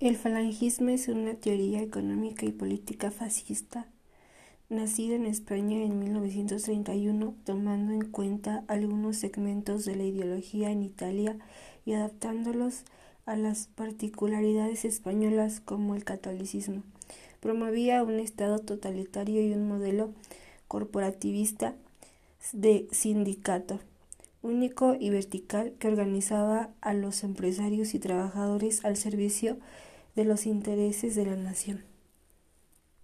El falangismo es una teoría económica y política fascista, nacida en España en 1931, tomando en cuenta algunos segmentos de la ideología en Italia y adaptándolos a las particularidades españolas como el catolicismo. Promovía un Estado totalitario y un modelo corporativista de sindicato único y vertical que organizaba a los empresarios y trabajadores al servicio de los intereses de la nación.